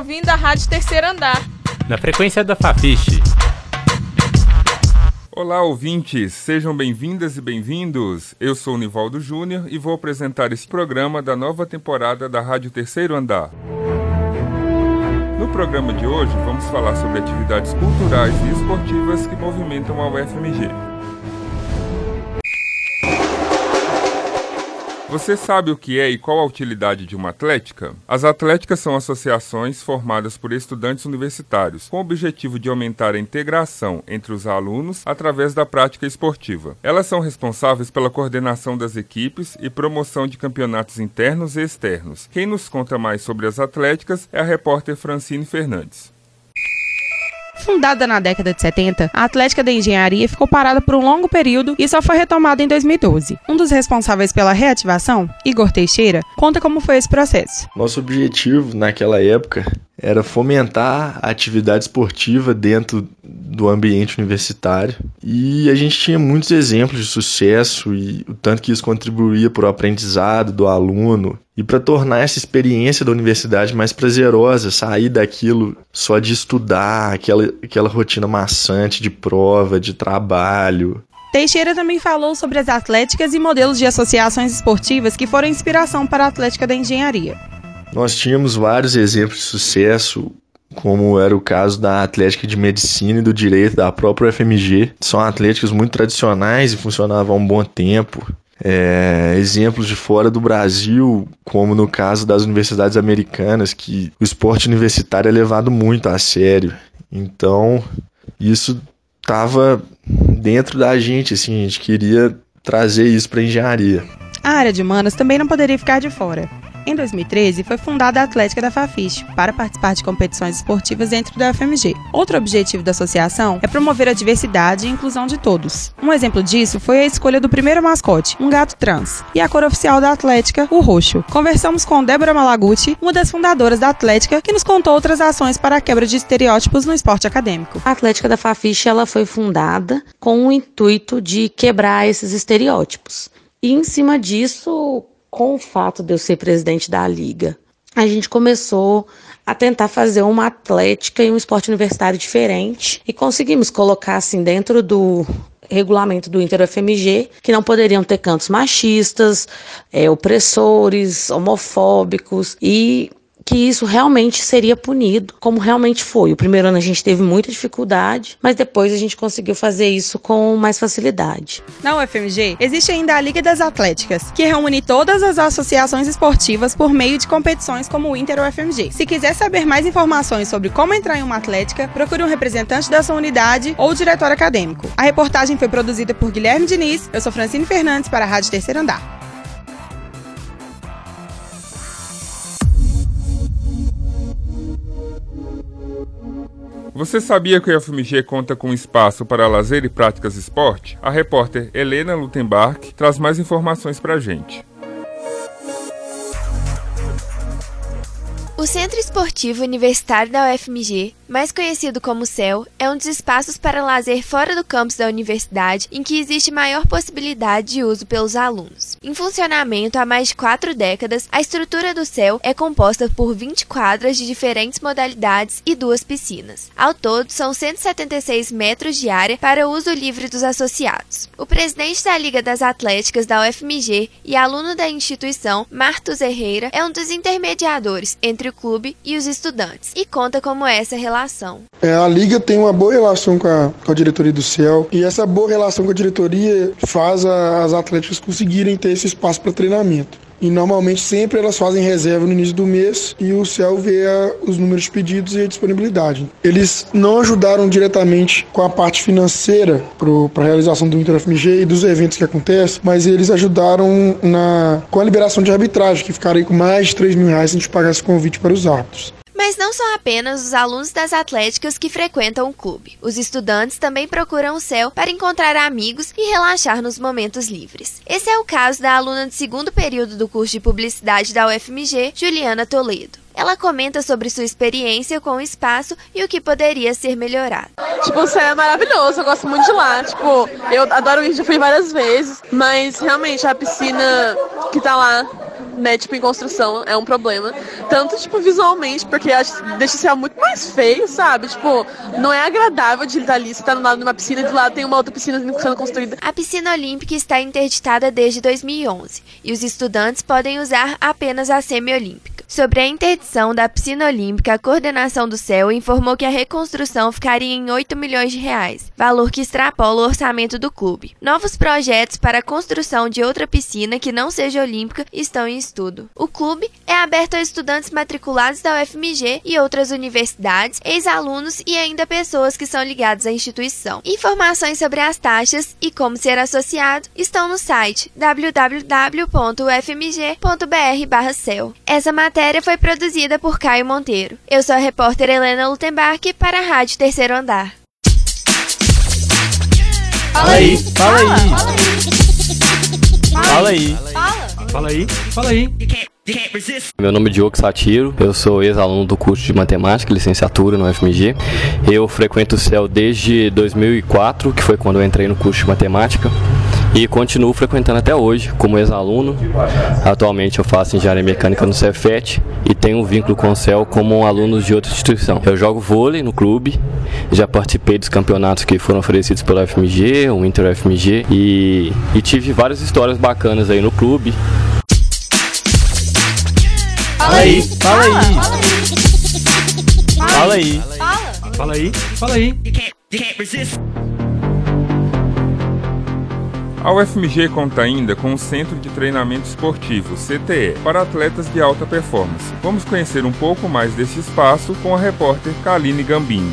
ouvindo a Rádio Terceiro Andar. Na frequência da Fafiche. Olá, ouvintes! Sejam bem-vindas e bem-vindos. Eu sou o Nivaldo Júnior e vou apresentar esse programa da nova temporada da Rádio Terceiro Andar. No programa de hoje, vamos falar sobre atividades culturais e esportivas que movimentam a UFMG. Você sabe o que é e qual a utilidade de uma atlética? As atléticas são associações formadas por estudantes universitários, com o objetivo de aumentar a integração entre os alunos através da prática esportiva. Elas são responsáveis pela coordenação das equipes e promoção de campeonatos internos e externos. Quem nos conta mais sobre as atléticas é a repórter Francine Fernandes. Fundada na década de 70, a Atlética da Engenharia ficou parada por um longo período e só foi retomada em 2012. Um dos responsáveis pela reativação, Igor Teixeira, conta como foi esse processo. Nosso objetivo naquela época era fomentar a atividade esportiva dentro do ambiente universitário. E a gente tinha muitos exemplos de sucesso e o tanto que isso contribuía para o aprendizado do aluno e para tornar essa experiência da universidade mais prazerosa, sair daquilo só de estudar, aquela, aquela rotina maçante de prova, de trabalho. Teixeira também falou sobre as atléticas e modelos de associações esportivas que foram inspiração para a Atlética da Engenharia. Nós tínhamos vários exemplos de sucesso, como era o caso da Atlética de Medicina e do Direito da própria FMG. São atléticas muito tradicionais e funcionavam há um bom tempo. É, exemplos de fora do Brasil, como no caso das universidades americanas, que o esporte universitário é levado muito a sério. Então, isso estava dentro da gente, assim, a gente queria trazer isso para engenharia. A área de humanas também não poderia ficar de fora. Em 2013, foi fundada a Atlética da Fafiche para participar de competições esportivas dentro da FMG. Outro objetivo da associação é promover a diversidade e inclusão de todos. Um exemplo disso foi a escolha do primeiro mascote, um gato trans, e a cor oficial da Atlética, o roxo. Conversamos com Débora Malaguti, uma das fundadoras da Atlética, que nos contou outras ações para a quebra de estereótipos no esporte acadêmico. A Atlética da Fafiche ela foi fundada com o intuito de quebrar esses estereótipos. E em cima disso, com o fato de eu ser presidente da liga, a gente começou a tentar fazer uma atlética e um esporte universitário diferente e conseguimos colocar assim dentro do regulamento do Inter FMG que não poderiam ter cantos machistas, é, opressores, homofóbicos e que isso realmente seria punido, como realmente foi. O primeiro ano a gente teve muita dificuldade, mas depois a gente conseguiu fazer isso com mais facilidade. Na UFMG, existe ainda a Liga das Atléticas, que reúne todas as associações esportivas por meio de competições como o Inter UFMG. Se quiser saber mais informações sobre como entrar em uma atlética, procure um representante da sua unidade ou diretor acadêmico. A reportagem foi produzida por Guilherme Diniz, eu sou Francine Fernandes para a Rádio Terceiro Andar. Você sabia que o FMG conta com espaço para lazer e práticas esporte? A repórter Helena Lutenbach traz mais informações para a gente. O Centro Esportivo Universitário da UFMG, mais conhecido como CEL, é um dos espaços para lazer fora do campus da universidade em que existe maior possibilidade de uso pelos alunos. Em funcionamento há mais de quatro décadas, a estrutura do CEL é composta por 20 quadras de diferentes modalidades e duas piscinas. Ao todo, são 176 metros de área para uso livre dos associados. O presidente da Liga das Atléticas da UFMG e aluno da instituição, Martos Herrera, é um dos intermediadores entre o clube e os estudantes e conta como é essa relação. É, a liga tem uma boa relação com a, com a diretoria do CEL e essa boa relação com a diretoria faz a, as atléticas conseguirem ter esse espaço para treinamento. E normalmente sempre elas fazem reserva no início do mês e o CEL vê a, os números de pedidos e a disponibilidade. Eles não ajudaram diretamente com a parte financeira para a realização do InterFMG e dos eventos que acontecem, mas eles ajudaram na, com a liberação de arbitragem, que ficaria com mais de 3 mil reais se a gente pagasse convite para os árbitros. Mas não são apenas os alunos das atléticas que frequentam o clube. Os estudantes também procuram o céu para encontrar amigos e relaxar nos momentos livres. Esse é o caso da aluna de segundo período do curso de publicidade da UFMG, Juliana Toledo. Ela comenta sobre sua experiência com o espaço e o que poderia ser melhorado. Tipo, o céu é maravilhoso, eu gosto muito de lá. Tipo, eu adoro ir, já fui várias vezes, mas realmente a piscina que tá lá né, tipo, em construção é um problema. Tanto, tipo, visualmente, porque acho, deixa o céu muito mais feio, sabe? Tipo, não é agradável de estar ali, você tá no lado de uma piscina e do lado tem uma outra piscina sendo construída. A piscina olímpica está interditada desde 2011 e os estudantes podem usar apenas a semi-olímpica. Sobre a interdição da piscina olímpica, a coordenação do CEL informou que a reconstrução ficaria em 8 milhões de reais, valor que extrapola o orçamento do clube. Novos projetos para a construção de outra piscina que não seja olímpica estão em estudo. O clube é aberto a estudantes matriculados da UFMG e outras universidades, ex-alunos e ainda pessoas que são ligadas à instituição. Informações sobre as taxas e como ser associado estão no site www.ufmg.br/cel. Essa matéria matéria foi produzida por Caio Monteiro. Eu sou a repórter Helena Lutembark para a Rádio Terceiro Andar. Fala aí, fala aí. Fala aí. Fala aí, fala aí. Meu nome é Diogo Satiro, eu sou ex-aluno do curso de Matemática, licenciatura no FMG. Eu frequento o CEL desde 2004, que foi quando eu entrei no curso de Matemática e continuo frequentando até hoje como ex-aluno. Atualmente eu faço engenharia mecânica no Cefet e tenho um vínculo com o CEL como aluno de outra instituição. Eu jogo vôlei no clube, já participei dos campeonatos que foram oferecidos pela FMG, o Inter FMG e, e tive várias histórias bacanas aí no clube. Fala aí, fala aí. Fala aí. Fala aí, fala aí. A UFMG conta ainda com o Centro de Treinamento Esportivo, CTE, para atletas de alta performance. Vamos conhecer um pouco mais desse espaço com a repórter Kaline Gambini.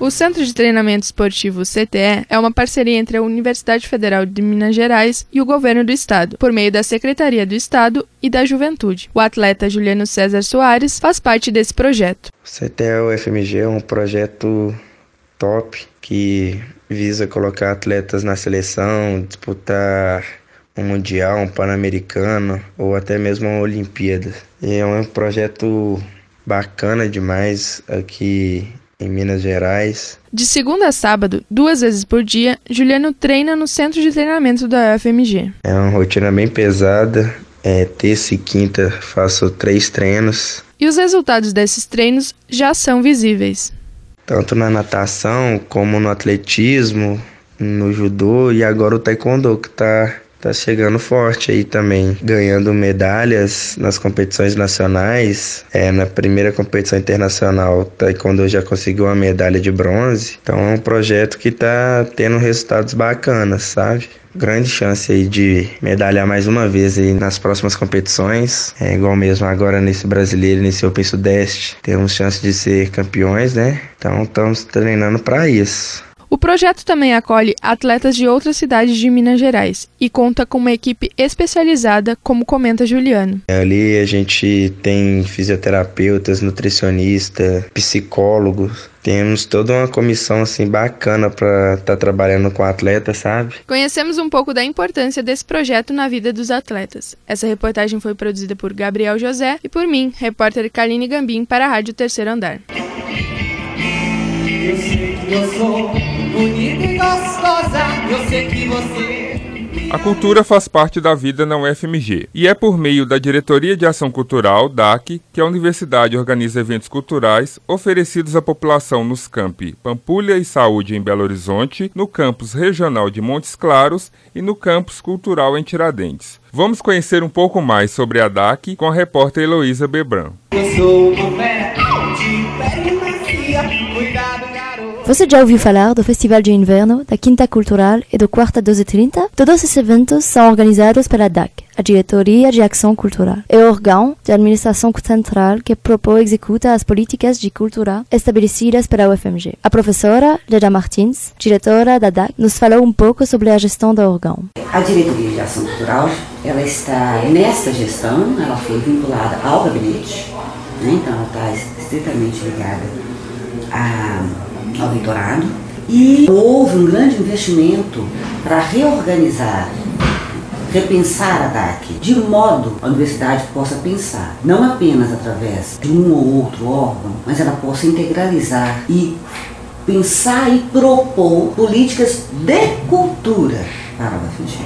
O Centro de Treinamento Esportivo CTE é uma parceria entre a Universidade Federal de Minas Gerais e o Governo do Estado, por meio da Secretaria do Estado e da Juventude. O atleta Juliano César Soares faz parte desse projeto. O CTE UFMG é um projeto top que visa colocar atletas na seleção, disputar um mundial, um pan-americano ou até mesmo uma Olimpíada. E é um projeto bacana demais aqui em Minas Gerais. De segunda a sábado, duas vezes por dia, Juliano treina no centro de treinamento da UFMG. É uma rotina bem pesada. É, terça e quinta faço três treinos. E os resultados desses treinos já são visíveis tanto na natação como no atletismo, no judô e agora o taekwondo que tá tá chegando forte aí também, ganhando medalhas nas competições nacionais. É, na primeira competição internacional, taekwondo já conseguiu uma medalha de bronze. Então é um projeto que tá tendo resultados bacanas, sabe? grande chance aí de medalhar mais uma vez aí nas próximas competições. É igual mesmo agora nesse brasileiro, nesse Open Sudeste, temos chance de ser campeões, né? Então estamos treinando para isso. O projeto também acolhe atletas de outras cidades de Minas Gerais e conta com uma equipe especializada, como comenta Juliano. Ali a gente tem fisioterapeutas, nutricionista, psicólogos, temos toda uma comissão assim bacana para estar tá trabalhando com atletas, sabe? Conhecemos um pouco da importância desse projeto na vida dos atletas. Essa reportagem foi produzida por Gabriel José e por mim, repórter Kaline Gambim para a Rádio Terceiro Andar. Eu sei que eu sou bonita e gostosa, eu sei que você a cultura faz parte da vida na UFMG e é por meio da Diretoria de Ação Cultural, DAC, que a universidade organiza eventos culturais oferecidos à população nos campi Pampulha e Saúde em Belo Horizonte, no campus regional de Montes Claros e no campus cultural em Tiradentes. Vamos conhecer um pouco mais sobre a DAC com a repórter Heloísa Bebran. Eu sou uma Você já ouviu falar do Festival de Inverno, da Quinta Cultural e do Quarta 1230? Todos esses eventos são organizados pela DAC, a Diretoria de Ação Cultural. É o órgão de administração central que propõe e executa as políticas de cultura estabelecidas pela UFMG. A professora Leda Martins, diretora da DAC, nos falou um pouco sobre a gestão do órgão. A Diretoria de Ação Cultural, ela está nesta gestão, ela foi vinculada ao gabinete, né? então ela está estritamente ligada a ao doutorado e houve um grande investimento para reorganizar, repensar a DAC, de modo que a universidade possa pensar, não apenas através de um ou outro órgão, mas ela possa integralizar e pensar e propor políticas de cultura para a UFG.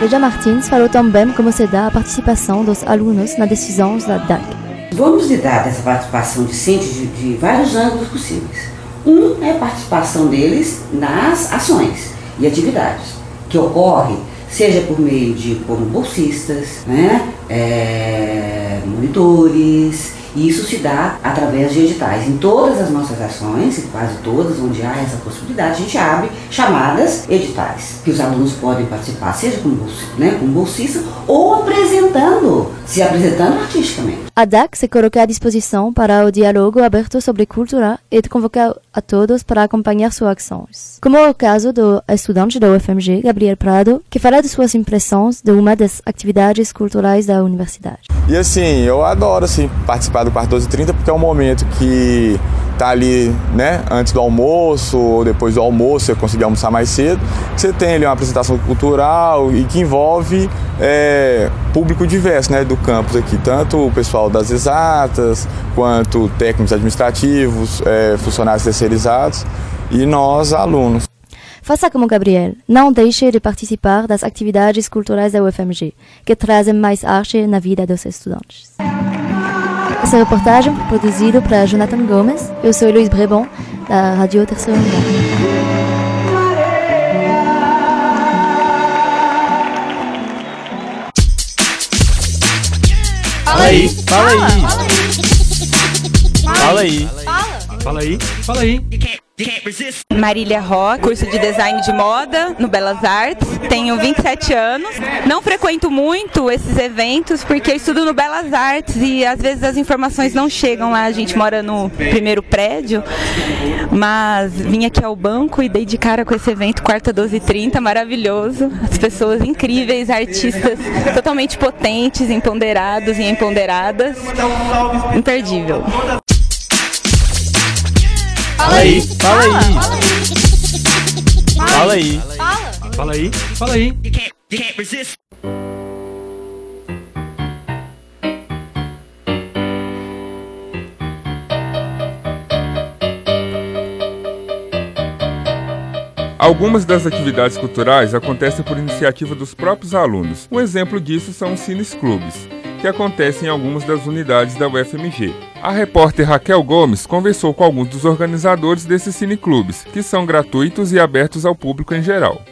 Leia Martins falou também como se dá a participação dos alunos nas decisões da DAC. Vamos lidar dessa participação discente de, de vários ângulos possíveis. Um é a participação deles nas ações e atividades que ocorre, seja por meio de como bolsistas, né, é, monitores, e isso se dá através de editais. Em todas as nossas ações, em quase todas, onde há essa possibilidade, a gente abre chamadas editais, que os alunos podem participar, seja como, bolsista, né, como bolsista ou apresentando, se apresentando artisticamente. A DAC se coloca à disposição para o diálogo aberto sobre cultura e convoca a todos para acompanhar suas ações. Como é o caso do estudante da UFMG, Gabriel Prado, que fala de suas impressões de uma das atividades culturais da universidade. E assim, eu adoro assim, participar do quarto 1230 porque é um momento que tá ali, né, antes do almoço ou depois do almoço, você conseguir almoçar mais cedo. Você tem ali uma apresentação cultural e que envolve é, público diverso, né, do campus aqui, tanto o pessoal das exatas, quanto técnicos administrativos, é, funcionários terceirizados e nós, alunos. Faça como Gabriel, não deixe de participar das atividades culturais da UFMG, que trazem mais arte na vida dos estudantes. Essa reportagem foi produzida para Jonathan Gomes. Eu sou Luiz Brebon, da Rádio Terceiro Lugar. Fala aí, fala aí. Fala aí. Fala aí, fala aí. Marília Rock, curso de design de moda no Belas Artes. Tenho 27 anos. Não frequento muito esses eventos porque eu estudo no Belas Artes e às vezes as informações não chegam lá. A gente mora no primeiro prédio. Mas vim aqui ao banco e dei de cara com esse evento quarta 12:30, maravilhoso. As pessoas incríveis, artistas totalmente potentes, empoderados e empoderadas. Imperdível. Fala aí, fala aí. Fala aí. Fala aí, fala aí. Algumas das atividades culturais acontecem por iniciativa dos próprios alunos. Um exemplo disso são os cines clubes, que acontecem em algumas das unidades da UFMG. A repórter Raquel Gomes conversou com alguns dos organizadores desses cineclubes, que são gratuitos e abertos ao público em geral.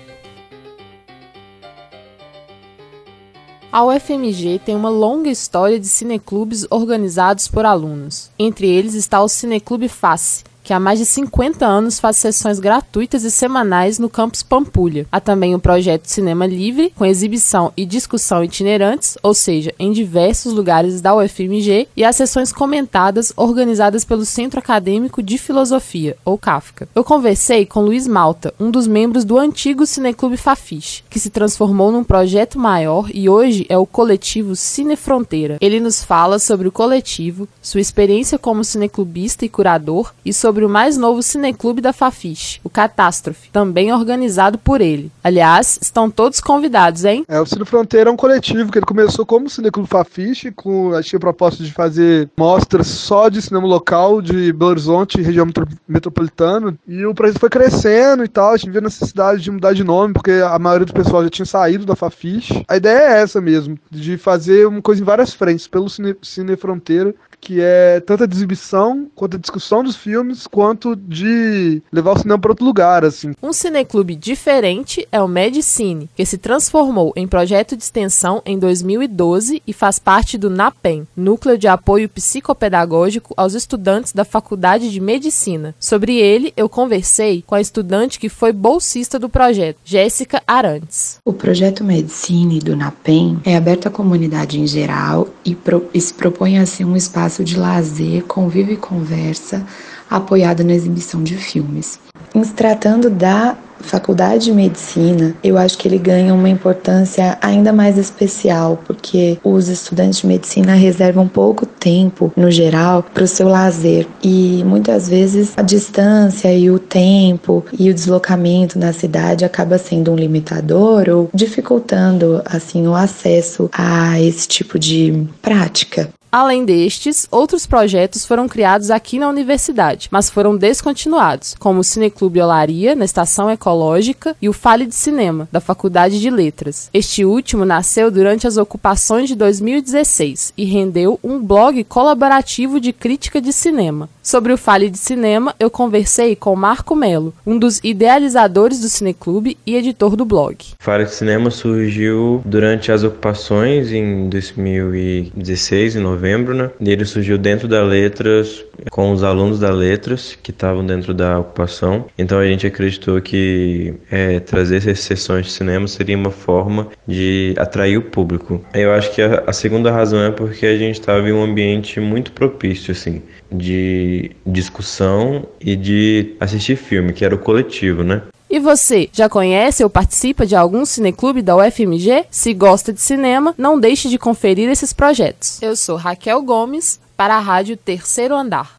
A UFMG tem uma longa história de cineclubes organizados por alunos. Entre eles está o Cineclube Face, que há mais de 50 anos faz sessões gratuitas e semanais no campus Pampulha. Há também o projeto Cinema Livre, com exibição e discussão itinerantes, ou seja, em diversos lugares da UFMG, e as sessões comentadas organizadas pelo Centro Acadêmico de Filosofia, ou CAFCA. Eu conversei com Luiz Malta, um dos membros do antigo Cineclube Fafiche, que se transformou num projeto maior e hoje é o coletivo Cine Fronteira. Ele nos fala sobre o coletivo, sua experiência como cineclubista e curador e sobre o mais novo cineclube da Fafiche, o Catástrofe, também organizado por ele. Aliás, estão todos convidados, hein? É, o Cine Fronteira é um coletivo que ele começou como Cineclube Fafiche, com a tinha proposta de fazer mostras só de cinema local de Belo Horizonte região metro metropolitana. E o projeto foi crescendo e tal, a gente viu a necessidade de mudar de nome, porque a maioria do pessoal já tinha saído da Fafiche. A ideia é essa mesmo, de fazer uma coisa em várias frentes, pelo Cine, Cine Fronteira, que é tanto a exibição quanto a discussão dos filmes, quanto de levar o cinema para outro lugar, assim. Um cineclube diferente é o Medicine, que se transformou em projeto de extensão em 2012 e faz parte do NAPEM, Núcleo de Apoio Psicopedagógico aos Estudantes da Faculdade de Medicina. Sobre ele, eu conversei com a estudante que foi bolsista do projeto, Jéssica Arantes. O projeto Medicine do NAPEM é aberto à comunidade em geral e, pro, e se propõe a ser um espaço de lazer, convívio e conversa apoiado na exibição de filmes. Em se tratando da Faculdade de Medicina, eu acho que ele ganha uma importância ainda mais especial, porque os estudantes de medicina reservam pouco tempo, no geral, para o seu lazer. E muitas vezes a distância e o tempo e o deslocamento na cidade acaba sendo um limitador ou dificultando assim o acesso a esse tipo de prática. Além destes, outros projetos foram criados aqui na universidade, mas foram descontinuados, como o Cineclube Olaria, na Estação Ecológica, e o Fale de Cinema, da Faculdade de Letras. Este último nasceu durante as ocupações de 2016 e rendeu um blog colaborativo de crítica de cinema. Sobre o Fale de Cinema, eu conversei com Marco Melo, um dos idealizadores do Cineclube e editor do blog. Fale de Cinema surgiu durante as ocupações em 2016, em novembro, né? E ele surgiu dentro da Letras, com os alunos da Letras que estavam dentro da ocupação. Então a gente acreditou que é, trazer essas sessões de cinema seria uma forma de atrair o público. Eu acho que a, a segunda razão é porque a gente estava em um ambiente muito propício, assim, de discussão e de assistir filme, que era o coletivo, né? E você, já conhece ou participa de algum cineclube da UFMG? Se gosta de cinema, não deixe de conferir esses projetos. Eu sou Raquel Gomes, para a Rádio Terceiro Andar.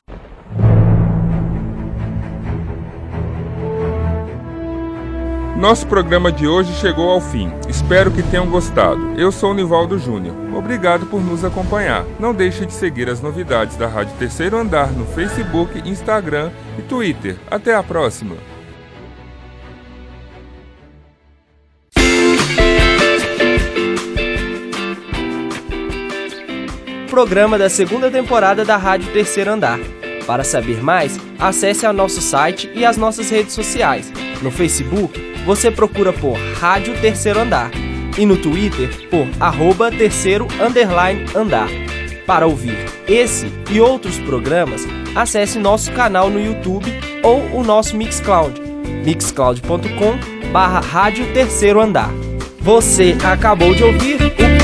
Nosso programa de hoje chegou ao fim. Espero que tenham gostado. Eu sou o Nivaldo Júnior. Obrigado por nos acompanhar. Não deixe de seguir as novidades da Rádio Terceiro Andar no Facebook, Instagram e Twitter. Até a próxima! Programa da segunda temporada da Rádio Terceiro Andar. Para saber mais, acesse ao nosso site e as nossas redes sociais. No Facebook, você procura por Rádio Terceiro Andar e no Twitter por arroba terceiro underline andar. Para ouvir esse e outros programas, acesse nosso canal no YouTube ou o nosso Mixcloud, mixcloud.com barra Rádio Terceiro Andar. Você acabou de ouvir o